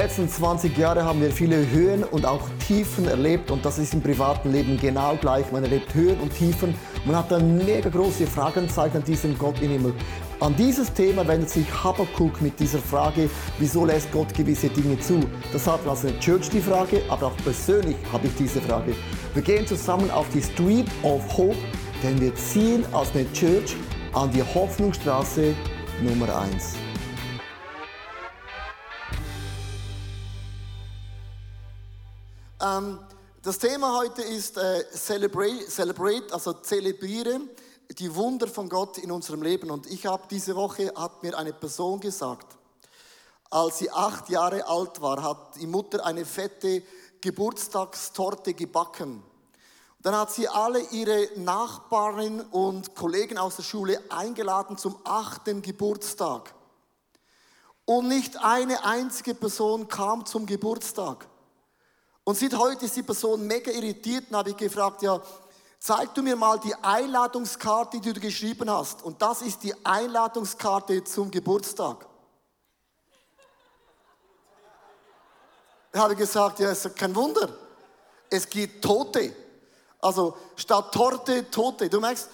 Letzten 20 Jahre haben wir viele Höhen und auch Tiefen erlebt und das ist im privaten Leben genau gleich. Man erlebt Höhen und Tiefen. Man hat dann mega große Fragenzeichen an diesem Gott im Himmel. An dieses Thema wendet sich Habakkuk mit dieser Frage, wieso lässt Gott gewisse Dinge zu? Das hat also eine Church die Frage, aber auch persönlich habe ich diese Frage. Wir gehen zusammen auf die Street of Hope, denn wir ziehen als eine Church an die Hoffnungsstraße Nummer 1. Ähm, das Thema heute ist äh, celebrate, celebrate, also zelebriere die Wunder von Gott in unserem Leben. Und ich habe diese Woche hat mir eine Person gesagt, als sie acht Jahre alt war, hat die Mutter eine fette Geburtstagstorte gebacken. Dann hat sie alle ihre Nachbarn und Kollegen aus der Schule eingeladen zum achten Geburtstag. Und nicht eine einzige Person kam zum Geburtstag. Und sieht heute ist die Person mega irritiert und habe ich gefragt, ja, zeig du mir mal die Einladungskarte, die du geschrieben hast. Und das ist die Einladungskarte zum Geburtstag. Ich habe gesagt, ja, ist kein Wunder. Es gibt Tote. Also statt Torte, Tote. Du merkst,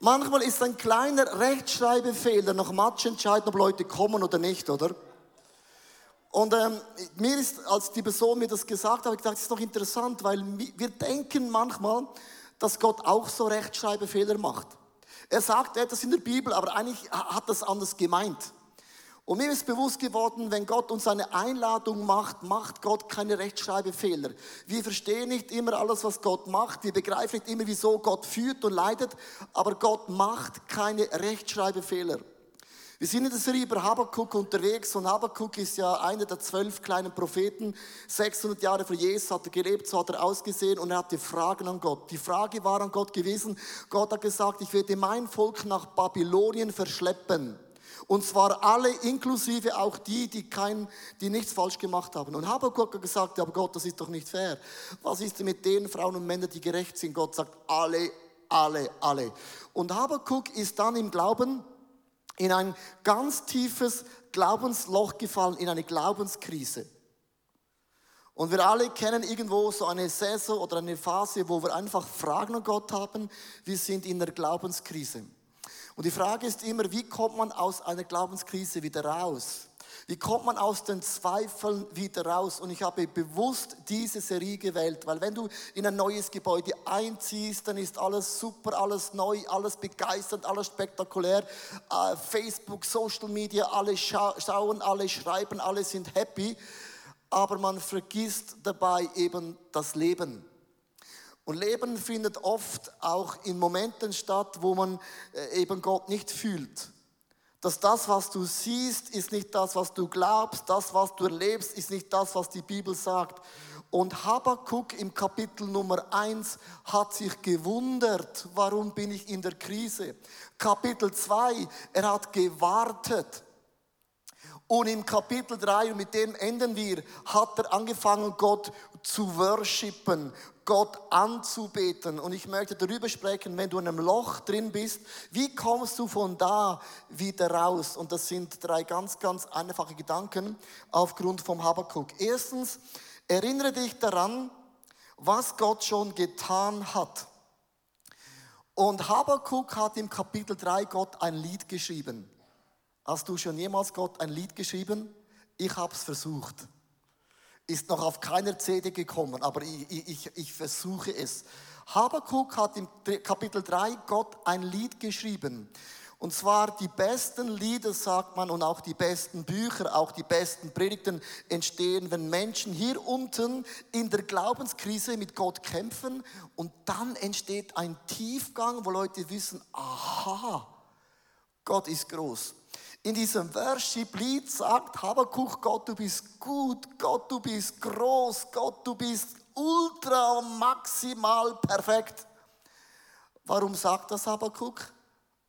manchmal ist ein kleiner Rechtschreibfehler noch Matsch entscheidend, ob Leute kommen oder nicht, oder? Und ähm, mir ist, als die Person mir das gesagt hat, ich gedacht, das ist doch interessant, weil wir denken manchmal, dass Gott auch so Rechtschreibfehler macht. Er sagt etwas in der Bibel, aber eigentlich hat das anders gemeint. Und mir ist bewusst geworden, wenn Gott uns eine Einladung macht, macht Gott keine Rechtschreibfehler. Wir verstehen nicht immer alles, was Gott macht. Wir begreifen nicht immer, wieso Gott führt und leitet. Aber Gott macht keine Rechtschreibfehler. Wir sind in der Serie über Habakkuk unterwegs und Habakkuk ist ja einer der zwölf kleinen Propheten. 600 Jahre vor Jesus hat er gelebt, so hat er ausgesehen und er hatte Fragen an Gott. Die Frage war an Gott gewesen, Gott hat gesagt, ich werde mein Volk nach Babylonien verschleppen. Und zwar alle, inklusive auch die, die, kein, die nichts falsch gemacht haben. Und Habakkuk hat gesagt, aber Gott, das ist doch nicht fair. Was ist denn mit den Frauen und Männern, die gerecht sind? Gott sagt, alle, alle, alle. Und Habakkuk ist dann im Glauben in ein ganz tiefes Glaubensloch gefallen, in eine Glaubenskrise. Und wir alle kennen irgendwo so eine Saison oder eine Phase, wo wir einfach Fragen an Gott haben. Wir sind in der Glaubenskrise. Und die Frage ist immer, wie kommt man aus einer Glaubenskrise wieder raus? Wie kommt man aus den Zweifeln wieder raus? Und ich habe bewusst diese Serie gewählt, weil wenn du in ein neues Gebäude einziehst, dann ist alles super, alles neu, alles begeisternd, alles spektakulär. Uh, Facebook, Social Media, alle scha schauen, alle schreiben, alle sind happy. Aber man vergisst dabei eben das Leben. Und Leben findet oft auch in Momenten statt, wo man äh, eben Gott nicht fühlt dass das, was du siehst, ist nicht das, was du glaubst, das, was du erlebst, ist nicht das, was die Bibel sagt. Und Habakkuk im Kapitel Nummer 1 hat sich gewundert, warum bin ich in der Krise. Kapitel 2, er hat gewartet. Und im Kapitel 3, und mit dem enden wir, hat er angefangen, Gott zu worshipen, Gott anzubeten. Und ich möchte darüber sprechen, wenn du in einem Loch drin bist, wie kommst du von da wieder raus? Und das sind drei ganz, ganz einfache Gedanken aufgrund vom Habakkuk. Erstens, erinnere dich daran, was Gott schon getan hat. Und Habakkuk hat im Kapitel 3 Gott ein Lied geschrieben. Hast du schon jemals Gott ein Lied geschrieben? Ich habe es versucht ist noch auf keiner CD gekommen, aber ich, ich, ich versuche es. Habakuk hat im Kapitel 3 Gott ein Lied geschrieben. Und zwar die besten Lieder, sagt man, und auch die besten Bücher, auch die besten Predigten entstehen, wenn Menschen hier unten in der Glaubenskrise mit Gott kämpfen und dann entsteht ein Tiefgang, wo Leute wissen, aha, Gott ist groß. In diesem Worship-Lied sagt Habakkuk, Gott, du bist gut, Gott, du bist groß, Gott, du bist ultra maximal perfekt. Warum sagt das Habakkuk?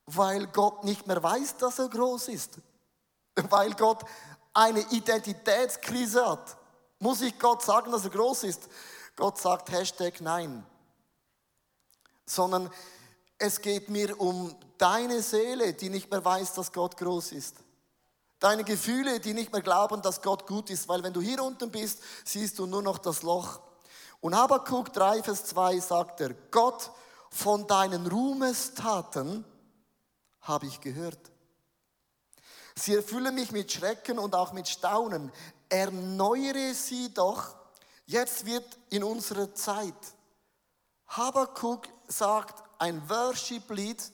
Weil Gott nicht mehr weiß, dass er groß ist. Weil Gott eine Identitätskrise hat. Muss ich Gott sagen, dass er groß ist? Gott sagt Hashtag nein. Sondern es geht mir um deine Seele, die nicht mehr weiß, dass Gott groß ist. Deine Gefühle, die nicht mehr glauben, dass Gott gut ist, weil wenn du hier unten bist, siehst du nur noch das Loch. Und Habakkuk 3, Vers 2 sagt er, Gott, von deinen Ruhmestaten habe ich gehört. Sie erfüllen mich mit Schrecken und auch mit Staunen. Erneuere sie doch. Jetzt wird in unserer Zeit. Habakkuk sagt ein Worship-Lied,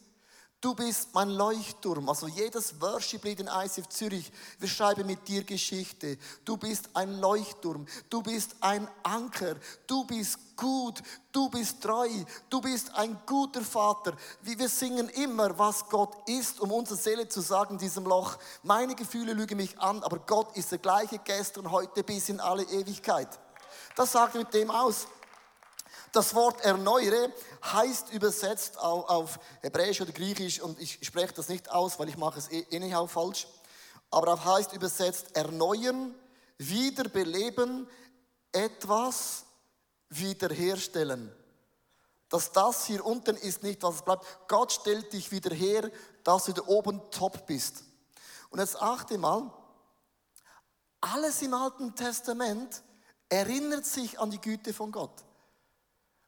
Du bist mein Leuchtturm. Also jedes Worship-Lied in ICF Zürich, wir schreiben mit dir Geschichte. Du bist ein Leuchtturm. Du bist ein Anker. Du bist gut. Du bist treu. Du bist ein guter Vater. Wie wir singen immer, was Gott ist, um unsere Seele zu sagen in diesem Loch. Meine Gefühle lügen mich an, aber Gott ist der gleiche gestern, heute bis in alle Ewigkeit. Das sagt mit dem aus. Das Wort erneuere heißt übersetzt auf, Hebräisch oder Griechisch, und ich spreche das nicht aus, weil ich mache es eh, eh nicht auch falsch, aber auf heißt übersetzt erneuern, wiederbeleben, etwas wiederherstellen. Dass das hier unten ist nicht, was es bleibt. Gott stellt dich wieder her, dass du da oben top bist. Und jetzt achte mal, alles im Alten Testament erinnert sich an die Güte von Gott.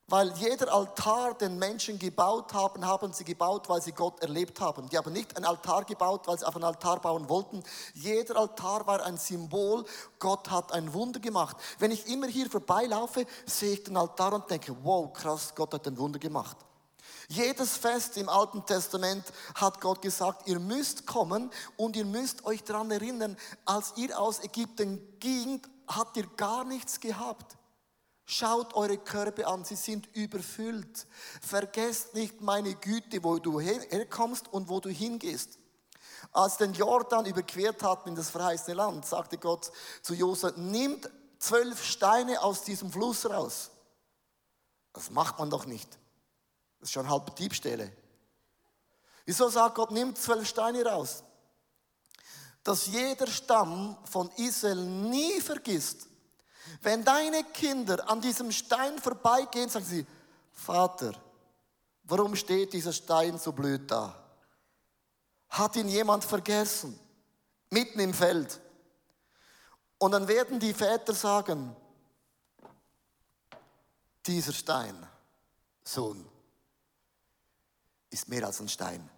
Weil jeder Altar, den Menschen gebaut haben, haben sie gebaut, weil sie Gott erlebt haben. Die haben nicht einen Altar gebaut, weil sie auf einen Altar bauen wollten. Jeder Altar war ein Symbol, Gott hat ein Wunder gemacht. Wenn ich immer hier vorbeilaufe, sehe ich den Altar und denke, wow, krass, Gott hat ein Wunder gemacht. Jedes Fest im Alten Testament hat Gott gesagt, ihr müsst kommen und ihr müsst euch daran erinnern, als ihr aus Ägypten gingt, habt ihr gar nichts gehabt. Schaut eure Körper an, sie sind überfüllt. Vergesst nicht meine Güte, wo du herkommst und wo du hingehst. Als den Jordan überquert hatten in das verheißene Land, sagte Gott zu Josef, nimmt zwölf Steine aus diesem Fluss raus. Das macht man doch nicht. Das ist schon halb Diebstähle. Wieso sagt Gott, nimmt zwölf Steine raus? Dass jeder Stamm von Israel nie vergisst, wenn deine Kinder an diesem Stein vorbeigehen, sagen sie, Vater, warum steht dieser Stein so blöd da? Hat ihn jemand vergessen? Mitten im Feld. Und dann werden die Väter sagen, dieser Stein, Sohn, ist mehr als ein Stein.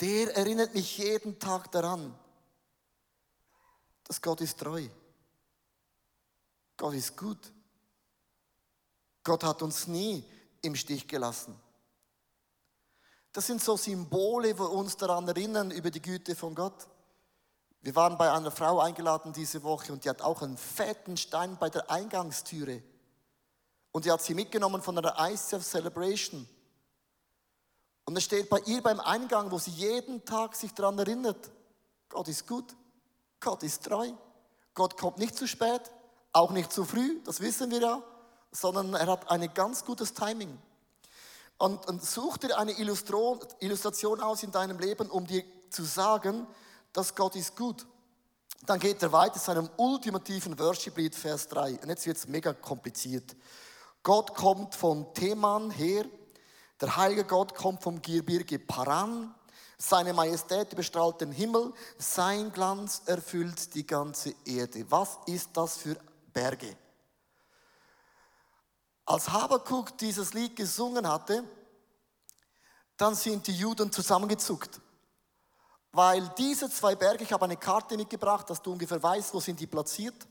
Der erinnert mich jeden Tag daran, dass Gott ist treu. Gott ist gut. Gott hat uns nie im Stich gelassen. Das sind so Symbole, wo uns daran erinnern über die Güte von Gott. Wir waren bei einer Frau eingeladen diese Woche und die hat auch einen fetten Stein bei der Eingangstüre. Und die hat sie mitgenommen von einer ICF Celebration. Und es steht bei ihr beim Eingang, wo sie jeden Tag sich daran erinnert. Gott ist gut. Gott ist treu. Gott kommt nicht zu spät. Auch nicht zu früh, das wissen wir ja, sondern er hat ein ganz gutes Timing. Und, und such dir eine Illustration aus in deinem Leben, um dir zu sagen, dass Gott ist gut. Dann geht er weiter zu einem ultimativen Worship-Lied, Vers 3. Und jetzt wird es mega kompliziert. Gott kommt von Theman her, der heilige Gott kommt vom Gebirge Paran, seine Majestät überstrahlt den Himmel, sein Glanz erfüllt die ganze Erde. Was ist das für Berge. Als Habakuk dieses Lied gesungen hatte, dann sind die Juden zusammengezuckt. Weil diese zwei Berge, ich habe eine Karte mitgebracht, dass du ungefähr weißt, wo sind die platziert,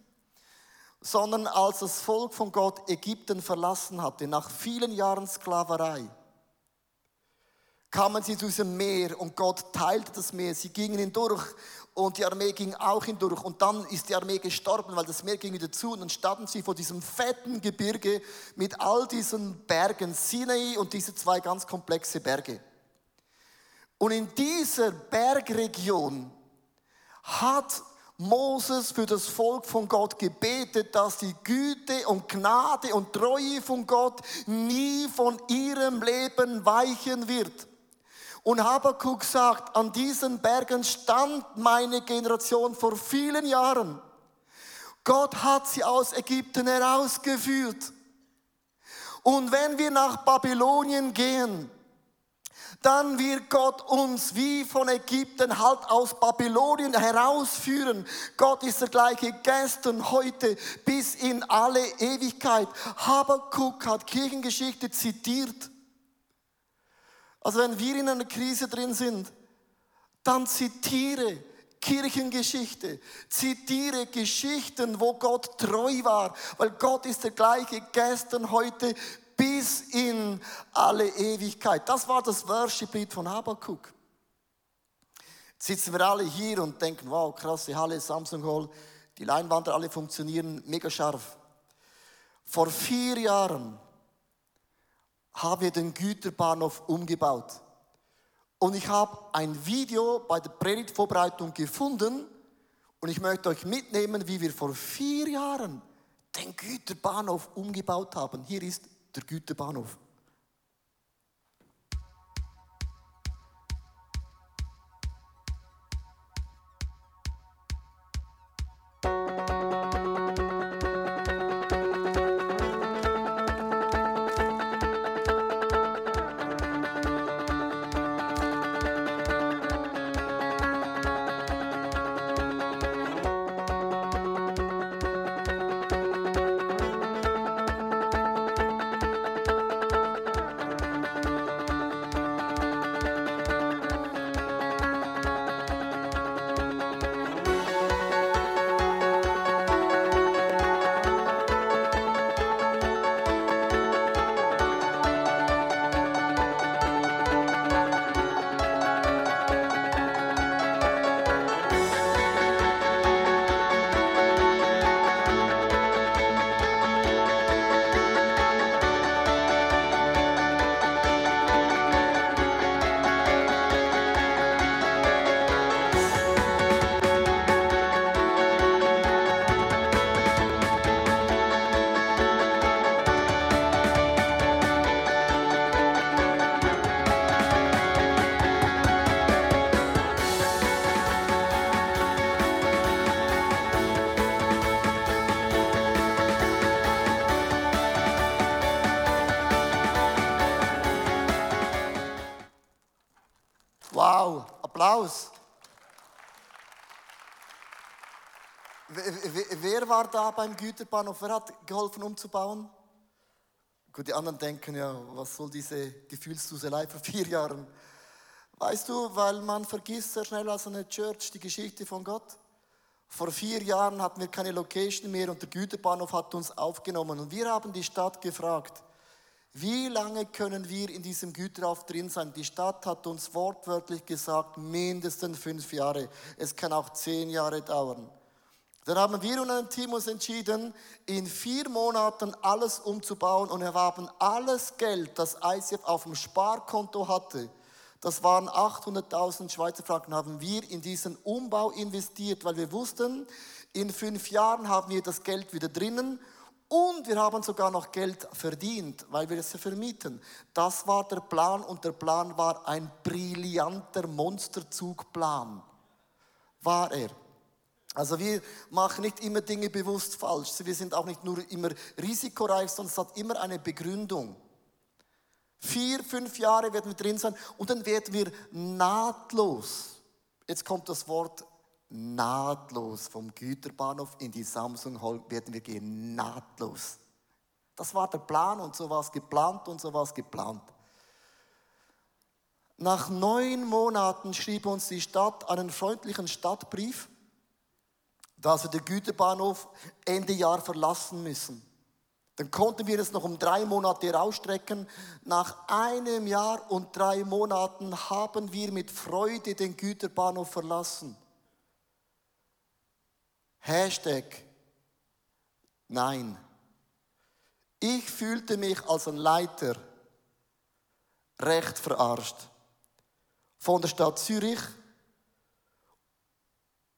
sondern als das Volk von Gott Ägypten verlassen hatte, nach vielen Jahren Sklaverei, kamen sie zu diesem Meer und Gott teilte das Meer. Sie gingen hindurch und die Armee ging auch hindurch. Und dann ist die Armee gestorben, weil das Meer ging wieder zu. Und dann standen sie vor diesem fetten Gebirge mit all diesen Bergen, Sinai und diese zwei ganz komplexe Berge. Und in dieser Bergregion hat Moses für das Volk von Gott gebetet, dass die Güte und Gnade und Treue von Gott nie von ihrem Leben weichen wird. Und Habakkuk sagt, an diesen Bergen stand meine Generation vor vielen Jahren. Gott hat sie aus Ägypten herausgeführt. Und wenn wir nach Babylonien gehen, dann wird Gott uns wie von Ägypten halt aus Babylonien herausführen. Gott ist der gleiche gestern, heute bis in alle Ewigkeit. Habakuk hat Kirchengeschichte zitiert. Also wenn wir in einer Krise drin sind, dann zitiere Kirchengeschichte, zitiere Geschichten, wo Gott treu war, weil Gott ist der gleiche gestern, heute bis in alle Ewigkeit. Das war das Worship-Lied von Habakkuk. Jetzt sitzen wir alle hier und denken, wow, krasse Halle, Samsung Hall, die Leinwände alle funktionieren mega scharf. Vor vier Jahren haben wir den Güterbahnhof umgebaut. Und ich habe ein Video bei der Predigtvorbereitung gefunden und ich möchte euch mitnehmen, wie wir vor vier Jahren den Güterbahnhof umgebaut haben. Hier ist der Güterbahnhof. War da beim Güterbahnhof? Wer hat geholfen umzubauen? Gut, die anderen denken ja, was soll diese Gefühlsduselei vor vier Jahren? Weißt du, weil man vergisst sehr schnell als eine Church die Geschichte von Gott. Vor vier Jahren hatten wir keine Location mehr und der Güterbahnhof hat uns aufgenommen. Und wir haben die Stadt gefragt, wie lange können wir in diesem Güterhof drin sein? Die Stadt hat uns wortwörtlich gesagt, mindestens fünf Jahre. Es kann auch zehn Jahre dauern. Dann haben wir und ein Team uns entschieden, in vier Monaten alles umzubauen und wir haben alles Geld, das ICF auf dem Sparkonto hatte, das waren 800.000 Schweizer Franken, haben wir in diesen Umbau investiert, weil wir wussten, in fünf Jahren haben wir das Geld wieder drinnen und wir haben sogar noch Geld verdient, weil wir es vermieten. Das war der Plan und der Plan war ein brillanter Monsterzugplan. War er. Also wir machen nicht immer Dinge bewusst falsch. Wir sind auch nicht nur immer risikoreich, sondern es hat immer eine Begründung. Vier, fünf Jahre werden wir drin sein und dann werden wir nahtlos. Jetzt kommt das Wort nahtlos vom Güterbahnhof in die Samsung Hall werden wir gehen, nahtlos. Das war der Plan und so war es geplant und so war es geplant. Nach neun Monaten schrieb uns die Stadt einen freundlichen Stadtbrief, dass wir den Güterbahnhof Ende Jahr verlassen müssen. Dann konnten wir es noch um drei Monate rausstrecken. Nach einem Jahr und drei Monaten haben wir mit Freude den Güterbahnhof verlassen. Hashtag Nein. Ich fühlte mich als ein Leiter recht verarscht. Von der Stadt Zürich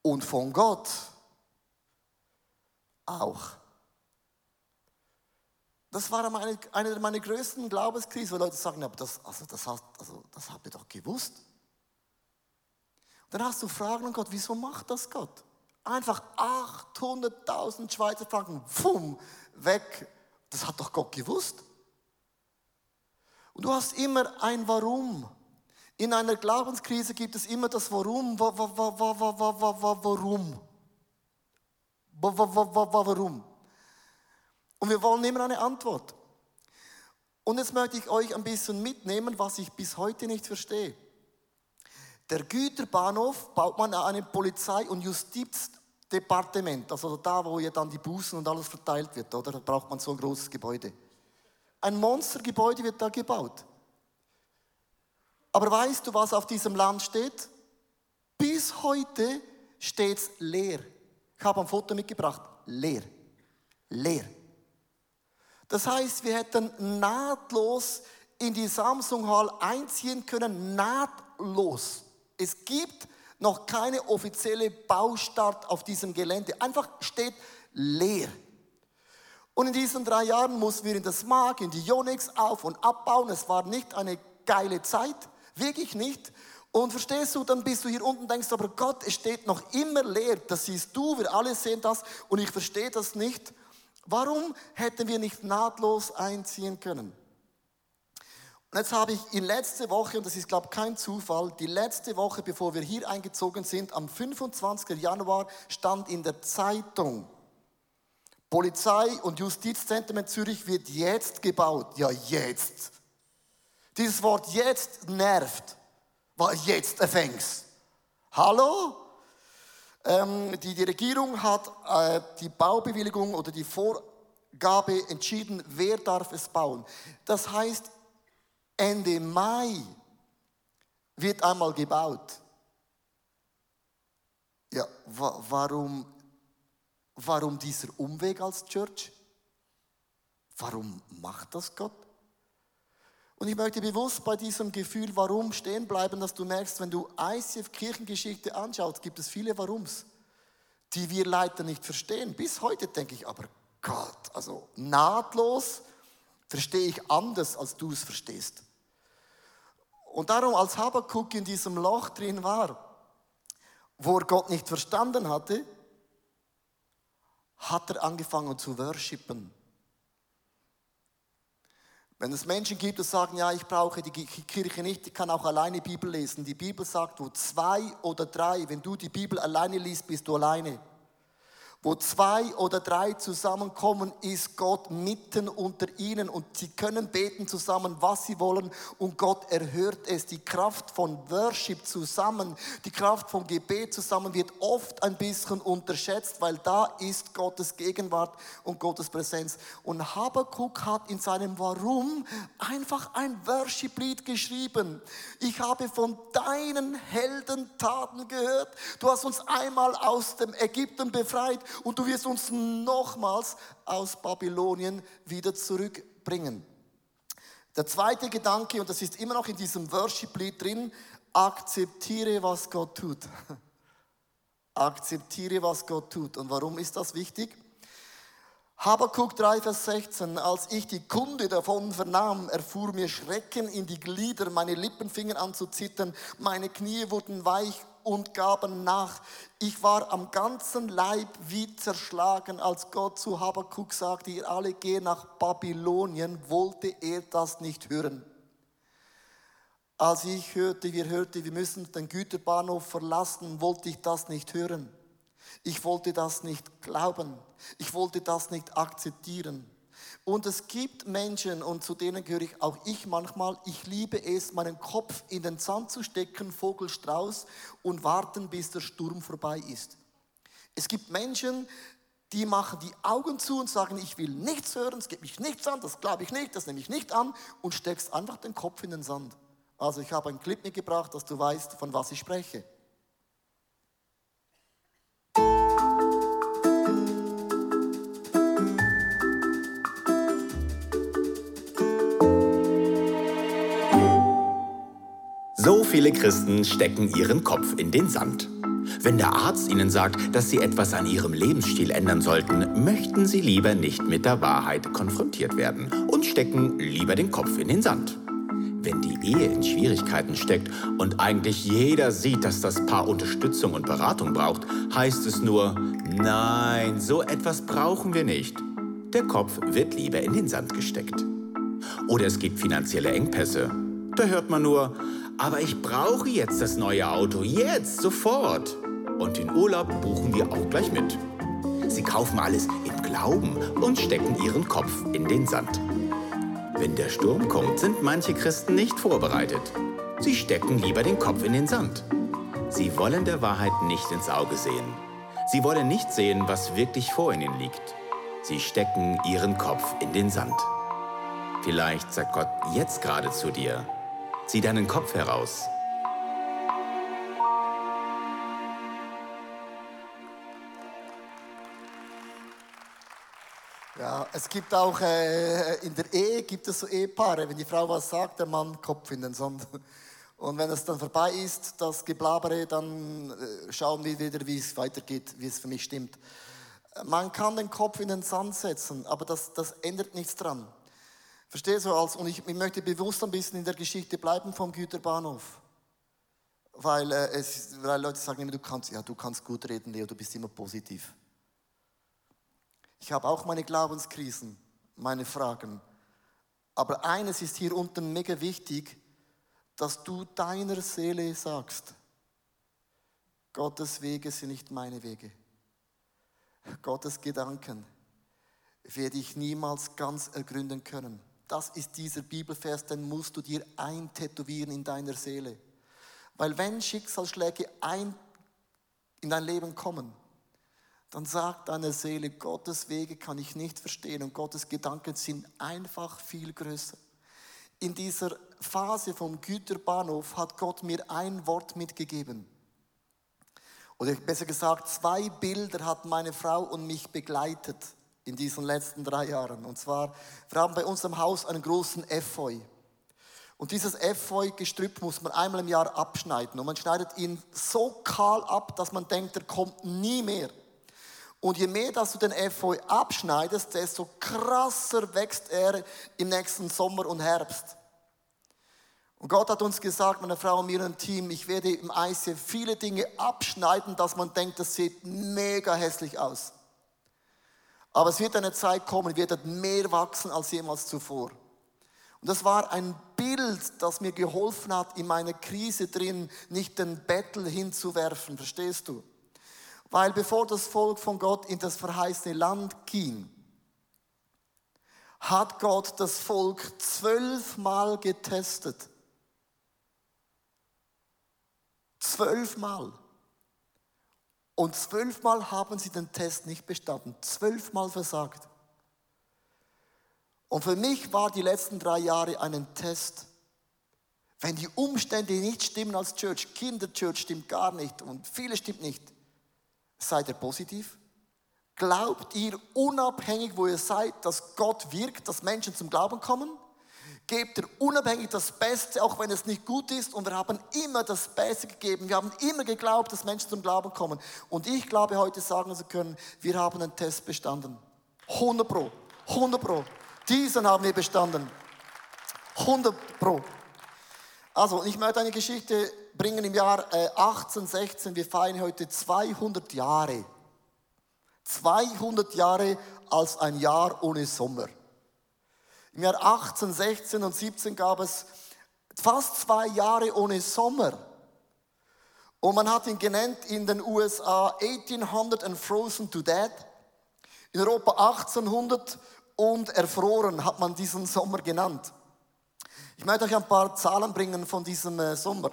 und von Gott auch. Das war meine, eine meiner größten Glaubenskrisen, wo Leute sagen, aber das, also das, hast, also das habt ihr doch gewusst. dann hast du Fragen an Gott, wieso macht das Gott? Einfach 800.000 Schweizer Franken, pfum, weg. Das hat doch Gott gewusst. Und du hast immer ein Warum. In einer Glaubenskrise gibt es immer das Warum, warum. Warum? Und wir wollen immer eine Antwort. Und jetzt möchte ich euch ein bisschen mitnehmen, was ich bis heute nicht verstehe. Der Güterbahnhof baut man an einem Polizei- und Justizdepartement, also da, wo ja dann die Bußen und alles verteilt wird, oder? Da braucht man so ein großes Gebäude. Ein Monstergebäude wird da gebaut. Aber weißt du, was auf diesem Land steht? Bis heute steht es leer. Ich habe ein Foto mitgebracht. Leer. Leer. Das heißt, wir hätten nahtlos in die Samsung Hall einziehen können, nahtlos. Es gibt noch keine offizielle Baustart auf diesem Gelände. Einfach steht leer. Und in diesen drei Jahren mussten wir in das Mark, in die Yonex auf und abbauen. Es war nicht eine geile Zeit, wirklich nicht. Und verstehst du, dann bist du hier unten und denkst, aber Gott, es steht noch immer leer. Das siehst du, wir alle sehen das und ich verstehe das nicht. Warum hätten wir nicht nahtlos einziehen können? Und jetzt habe ich in letzte Woche, und das ist glaube ich kein Zufall, die letzte Woche, bevor wir hier eingezogen sind, am 25. Januar stand in der Zeitung, Polizei- und Justizzentrum in Zürich wird jetzt gebaut. Ja, jetzt. Dieses Wort jetzt nervt, weil jetzt erfängst. Hallo? Ähm, die, die, Regierung hat äh, die Baubewilligung oder die Vorgabe entschieden, wer darf es bauen. Das heißt, Ende Mai wird einmal gebaut. Ja, wa warum Warum dieser Umweg als Church? Warum macht das Gott? Und ich möchte bewusst bei diesem Gefühl, warum stehen bleiben, dass du merkst, wenn du ICF Kirchengeschichte anschaust, gibt es viele Warums, die wir leider nicht verstehen. Bis heute denke ich, aber Gott, also nahtlos verstehe ich anders, als du es verstehst. Und darum, als Habakkuk in diesem Loch drin war, wo er Gott nicht verstanden hatte, hat er angefangen zu worshipen. Wenn es Menschen gibt, die sagen, ja, ich brauche die Kirche nicht, ich kann auch alleine Bibel lesen. Die Bibel sagt, wo zwei oder drei, wenn du die Bibel alleine liest, bist du alleine. Wo zwei oder drei zusammenkommen, ist Gott mitten unter ihnen und sie können beten zusammen, was sie wollen und Gott erhört es. Die Kraft von Worship zusammen, die Kraft von Gebet zusammen wird oft ein bisschen unterschätzt, weil da ist Gottes Gegenwart und Gottes Präsenz. Und Habakkuk hat in seinem Warum einfach ein Worship-Lied geschrieben. Ich habe von deinen Heldentaten gehört. Du hast uns einmal aus dem Ägypten befreit und du wirst uns nochmals aus Babylonien wieder zurückbringen. Der zweite Gedanke, und das ist immer noch in diesem Worship-Lied drin, akzeptiere, was Gott tut. akzeptiere, was Gott tut. Und warum ist das wichtig? Habakuk 3, Vers 16. Als ich die Kunde davon vernahm, erfuhr mir Schrecken in die Glieder, meine Lippen fingen an zu zittern, meine Knie wurden weich und gaben nach. Ich war am ganzen Leib wie zerschlagen, als Gott zu Habakkuk sagte, ihr alle gehen nach Babylonien, wollte er das nicht hören. Als ich hörte, wir hörten, wir müssen den Güterbahnhof verlassen, wollte ich das nicht hören. Ich wollte das nicht glauben. Ich wollte das nicht akzeptieren. Und es gibt Menschen, und zu denen gehöre ich auch ich manchmal, ich liebe es, meinen Kopf in den Sand zu stecken, Vogelstrauß, und warten, bis der Sturm vorbei ist. Es gibt Menschen, die machen die Augen zu und sagen, ich will nichts hören, es geht mich nichts an, das glaube ich nicht, das nehme ich nicht an, und steckst einfach den Kopf in den Sand. Also ich habe einen Clip mitgebracht, dass du weißt, von was ich spreche. Viele Christen stecken ihren Kopf in den Sand. Wenn der Arzt ihnen sagt, dass sie etwas an ihrem Lebensstil ändern sollten, möchten sie lieber nicht mit der Wahrheit konfrontiert werden und stecken lieber den Kopf in den Sand. Wenn die Ehe in Schwierigkeiten steckt und eigentlich jeder sieht, dass das Paar Unterstützung und Beratung braucht, heißt es nur, nein, so etwas brauchen wir nicht. Der Kopf wird lieber in den Sand gesteckt. Oder es gibt finanzielle Engpässe. Da hört man nur, Aber ich brauche jetzt das neue Auto, jetzt, sofort. Und den Urlaub buchen wir auch gleich mit. Sie kaufen alles im Glauben und stecken ihren Kopf in den Sand. Wenn der Sturm kommt, sind manche Christen nicht vorbereitet. Sie stecken lieber den Kopf in den Sand. Sie wollen der Wahrheit nicht ins Auge sehen. Sie wollen nicht sehen, was wirklich vor ihnen liegt. Sie stecken ihren Kopf in den Sand. Vielleicht sagt Gott jetzt gerade zu dir, zieh deinen Kopf heraus. Ja, es gibt auch äh, in der Ehe gibt es so Ehepaare, wenn die Frau was sagt, der Mann Kopf in den Sand. Und wenn es dann vorbei ist, das Geblabere, dann äh, schauen wir wieder, wie es weitergeht, wie es für mich stimmt. Man kann den Kopf in den Sand setzen, aber das, das ändert nichts dran. Verstehst du? Als, und ich, ich möchte bewusst ein bisschen in der Geschichte bleiben vom Güterbahnhof. Weil, äh, es, weil Leute sagen immer, du kannst, ja, du kannst gut reden, Leo, du bist immer positiv. Ich habe auch meine Glaubenskrisen, meine Fragen. Aber eines ist hier unten mega wichtig, dass du deiner Seele sagst, Gottes Wege sind nicht meine Wege. Gottes Gedanken werde ich niemals ganz ergründen können. Das ist dieser Bibelvers, den musst du dir eintätowieren in deiner Seele. Weil wenn Schicksalsschläge ein, in dein Leben kommen, dann sagt deine Seele, Gottes Wege kann ich nicht verstehen und Gottes Gedanken sind einfach viel größer. In dieser Phase vom Güterbahnhof hat Gott mir ein Wort mitgegeben. Oder besser gesagt, zwei Bilder hat meine Frau und mich begleitet in diesen letzten drei Jahren. Und zwar, wir haben bei unserem Haus einen großen Efeu. Und dieses Efeu-Gestrüpp muss man einmal im Jahr abschneiden. Und man schneidet ihn so kahl ab, dass man denkt, er kommt nie mehr. Und je mehr, dass du den Efeu abschneidest, desto krasser wächst er im nächsten Sommer und Herbst. Und Gott hat uns gesagt, meine Frau und mir und Team, ich werde im ICF viele Dinge abschneiden, dass man denkt, das sieht mega hässlich aus. Aber es wird eine Zeit kommen, wird mehr wachsen als jemals zuvor. Und das war ein Bild, das mir geholfen hat, in meiner Krise drin nicht den Bettel hinzuwerfen, verstehst du? Weil bevor das Volk von Gott in das verheißene Land ging, hat Gott das Volk zwölfmal getestet. Zwölfmal. Und zwölfmal haben sie den Test nicht bestanden. Zwölfmal versagt. Und für mich war die letzten drei Jahre einen Test. Wenn die Umstände nicht stimmen als Church, Kinderchurch stimmt gar nicht und vieles stimmt nicht, seid ihr positiv? Glaubt ihr unabhängig, wo ihr seid, dass Gott wirkt, dass Menschen zum Glauben kommen? Gebt ihr unabhängig das Beste, auch wenn es nicht gut ist. Und wir haben immer das Beste gegeben. Wir haben immer geglaubt, dass Menschen zum Glauben kommen. Und ich glaube, heute sagen zu können, wir haben einen Test bestanden. 100 Pro. 100 Pro. Diesen haben wir bestanden. 100 Pro. Also, ich möchte eine Geschichte bringen im Jahr 1816. Äh, wir feiern heute 200 Jahre. 200 Jahre als ein Jahr ohne Sommer. Im Jahr 18, 16 und 17 gab es fast zwei Jahre ohne Sommer. Und man hat ihn genannt in den USA 1800 and frozen to death. In Europa 1800 und erfroren hat man diesen Sommer genannt. Ich möchte euch ein paar Zahlen bringen von diesem äh, Sommer.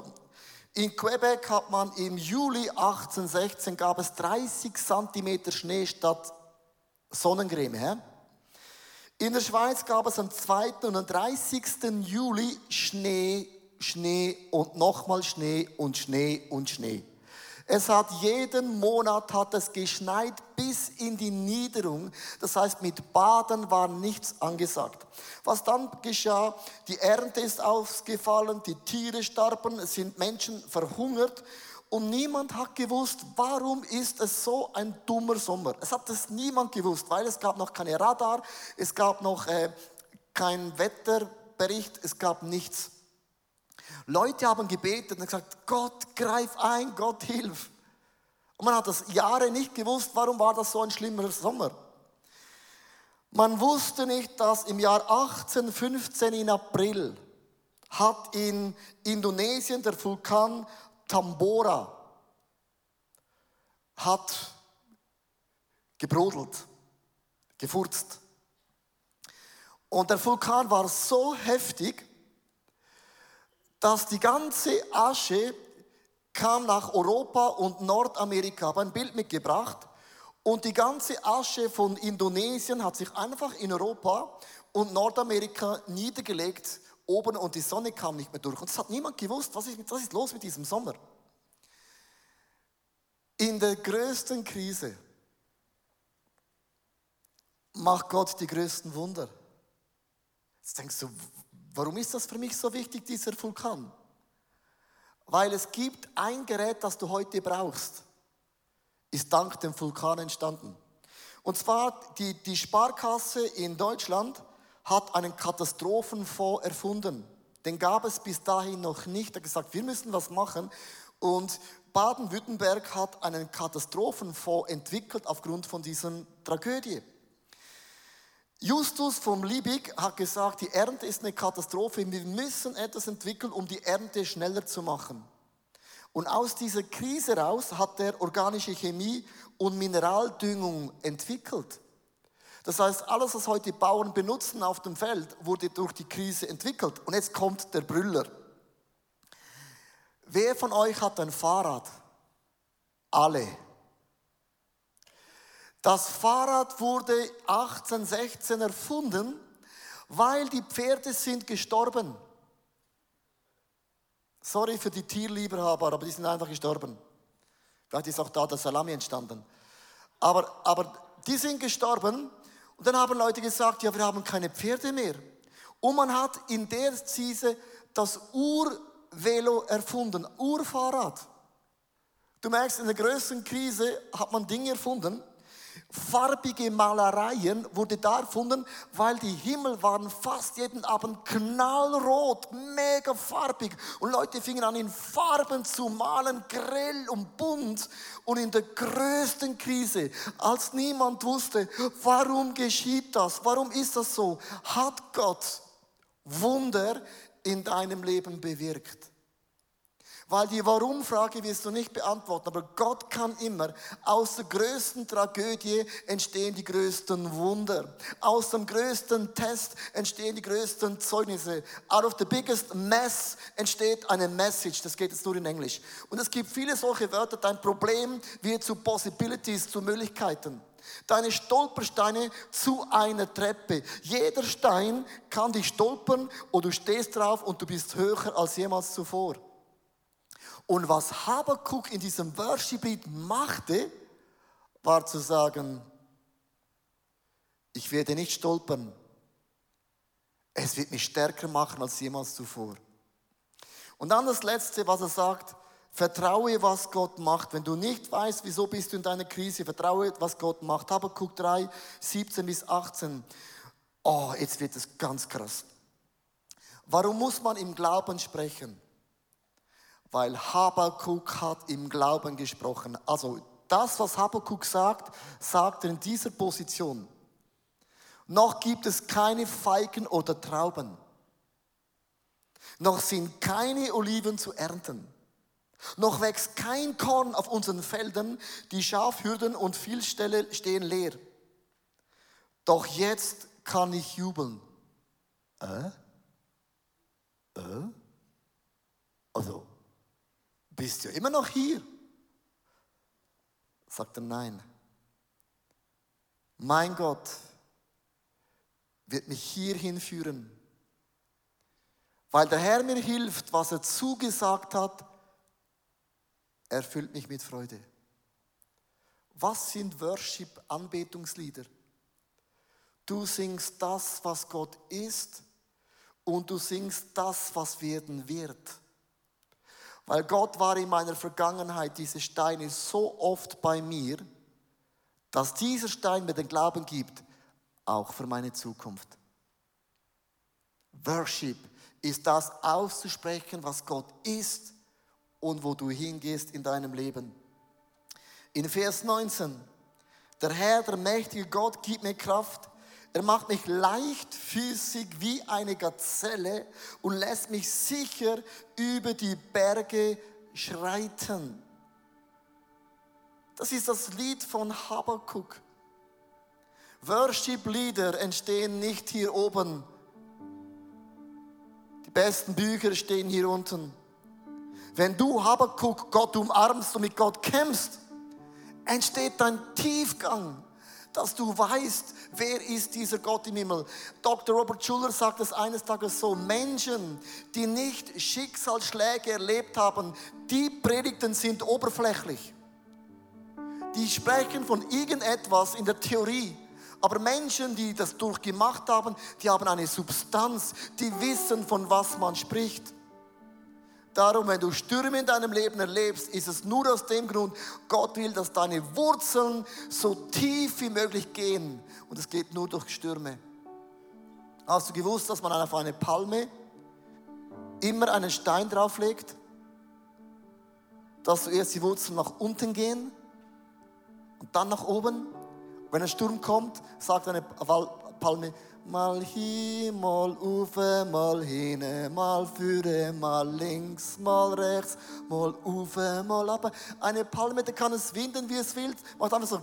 In Quebec hat man im Juli 1816 gab es 30 Zentimeter Schnee statt Sonnencreme. He? In der Schweiz gab es am 2. und am 30. Juli Schnee, Schnee und nochmal Schnee und Schnee und Schnee. Es hat jeden Monat hat es geschneit bis in die Niederung. Das heißt, mit Baden war nichts angesagt. Was dann geschah, die Ernte ist ausgefallen, die Tiere starben, es sind Menschen verhungert und niemand hat gewusst, warum ist es so ein dummer Sommer. Es hat es niemand gewusst, weil es gab noch keine Radar, es gab noch äh, keinen Wetterbericht, es gab nichts. Leute haben gebetet und gesagt, Gott, greif ein, Gott, hilf. Und man hat das Jahre nicht gewusst, warum war das so ein schlimmer Sommer. Man wusste nicht, dass im Jahr 1815 in April hat in Indonesien der Vulkan Tambora hat gebrodelt, gefurzt. Und der Vulkan war so heftig, dass die ganze Asche kam nach Europa und Nordamerika. Ich habe ein Bild mitgebracht. Und die ganze Asche von Indonesien hat sich einfach in Europa und Nordamerika niedergelegt oben und die Sonne kam nicht mehr durch. Und es hat niemand gewusst, was ist, was ist los mit diesem Sommer. In der größten Krise macht Gott die größten Wunder. Jetzt denkst du, warum ist das für mich so wichtig, dieser Vulkan? Weil es gibt ein Gerät, das du heute brauchst, ist dank dem Vulkan entstanden. Und zwar die, die Sparkasse in Deutschland hat einen Katastrophenfonds erfunden. Den gab es bis dahin noch nicht. Er hat gesagt, wir müssen was machen. Und Baden-Württemberg hat einen Katastrophenfonds entwickelt aufgrund von dieser Tragödie. Justus vom Liebig hat gesagt, die Ernte ist eine Katastrophe, wir müssen etwas entwickeln, um die Ernte schneller zu machen. Und aus dieser Krise raus hat er organische Chemie und Mineraldüngung entwickelt. Das heißt, alles, was heute Bauern benutzen auf dem Feld, wurde durch die Krise entwickelt. Und jetzt kommt der Brüller. Wer von euch hat ein Fahrrad? Alle. Das Fahrrad wurde 1816 erfunden, weil die Pferde sind gestorben. Sorry für die Tierliebhaber, aber die sind einfach gestorben. Vielleicht ist auch da der Salami entstanden. Aber, aber die sind gestorben und dann haben Leute gesagt, ja, wir haben keine Pferde mehr. Und man hat in der Krise das Urvelo erfunden, Urfahrrad. Du merkst, in der größten Krise hat man Dinge erfunden, Farbige Malereien wurde da erfunden, weil die Himmel waren fast jeden Abend knallrot, mega farbig. Und Leute fingen an, in Farben zu malen, grell und bunt. Und in der größten Krise, als niemand wusste, warum geschieht das, warum ist das so, hat Gott Wunder in deinem Leben bewirkt. Weil die Warum-Frage wirst du nicht beantworten, aber Gott kann immer. Aus der größten Tragödie entstehen die größten Wunder. Aus dem größten Test entstehen die größten Zeugnisse. Out of the biggest mess entsteht eine Message. Das geht jetzt nur in Englisch. Und es gibt viele solche Wörter. Dein Problem wird zu Possibilities, zu Möglichkeiten. Deine Stolpersteine zu einer Treppe. Jeder Stein kann dich stolpern und du stehst drauf und du bist höher als jemals zuvor. Und was Habakuk in diesem Worship-Lied machte, war zu sagen, ich werde nicht stolpern. Es wird mich stärker machen als jemals zuvor. Und dann das Letzte, was er sagt, vertraue, was Gott macht. Wenn du nicht weißt, wieso bist du in deiner Krise, vertraue, was Gott macht. Habakuk 3, 17 bis 18. Oh, jetzt wird es ganz krass. Warum muss man im Glauben sprechen? Weil Habakuk hat im Glauben gesprochen. Also das, was Habakuk sagt, sagt er in dieser Position. Noch gibt es keine Feigen oder Trauben. Noch sind keine Oliven zu ernten. Noch wächst kein Korn auf unseren Feldern, die Schafhürden und Vielställe stehen leer. Doch jetzt kann ich jubeln. Äh? Äh? Also, bist du immer noch hier? Sagt er, nein. Mein Gott wird mich hierhin führen, weil der Herr mir hilft, was er zugesagt hat, erfüllt mich mit Freude. Was sind Worship-Anbetungslieder? Du singst das, was Gott ist, und du singst das, was werden wird. Weil Gott war in meiner Vergangenheit, diese Steine, so oft bei mir, dass dieser Stein mir den Glauben gibt, auch für meine Zukunft. Worship ist das auszusprechen, was Gott ist und wo du hingehst in deinem Leben. In Vers 19, der Herr, der mächtige Gott, gibt mir Kraft. Er macht mich leichtfüßig wie eine Gazelle und lässt mich sicher über die Berge schreiten. Das ist das Lied von Habakkuk. Worship-Lieder entstehen nicht hier oben. Die besten Bücher stehen hier unten. Wenn du Habakkuk Gott umarmst und mit Gott kämpfst, entsteht ein Tiefgang, dass du weißt, wer ist dieser Gott im Himmel. Dr. Robert Schuller sagt es eines Tages so, Menschen, die nicht Schicksalsschläge erlebt haben, die Predigten sind oberflächlich. Die sprechen von irgendetwas in der Theorie. Aber Menschen, die das durchgemacht haben, die haben eine Substanz, die wissen, von was man spricht. Darum, wenn du Stürme in deinem Leben erlebst, ist es nur aus dem Grund, Gott will, dass deine Wurzeln so tief wie möglich gehen. Und es geht nur durch Stürme. Hast du gewusst, dass man auf eine Palme immer einen Stein drauflegt? Dass zuerst die Wurzeln nach unten gehen und dann nach oben? Wenn ein Sturm kommt, sagt eine Palme, mal hier, mal ufe, mal hin, mal führe, mal links, mal rechts, mal ufe, mal ab. Eine Palme, die kann es winden, wie es will, macht einfach so.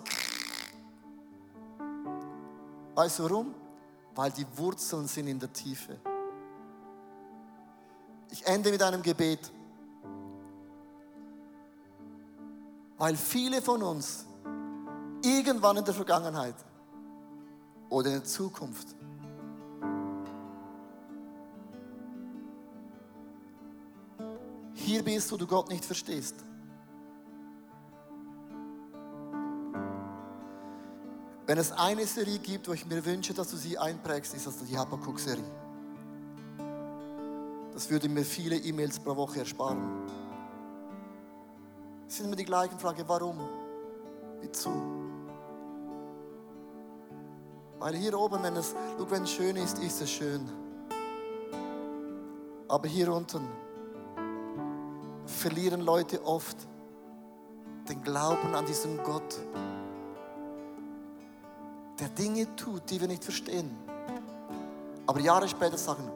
Weißt du warum? Weil die Wurzeln sind in der Tiefe. Ich ende mit einem Gebet. Weil viele von uns irgendwann in der Vergangenheit oder in der Zukunft hier bist, wo du Gott nicht verstehst. Wenn es eine Serie gibt, wo ich mir wünsche, dass du sie einprägst, ist das die Habakkuk-Serie. Das würde mir viele E-Mails pro Woche ersparen. Es sind immer die gleichen Fragen, warum? Wieso? Weil hier oben, wenn es, wenn es schön ist, ist es schön. Aber hier unten verlieren Leute oft den Glauben an diesen Gott, der Dinge tut, die wir nicht verstehen. Aber Jahre später sagen,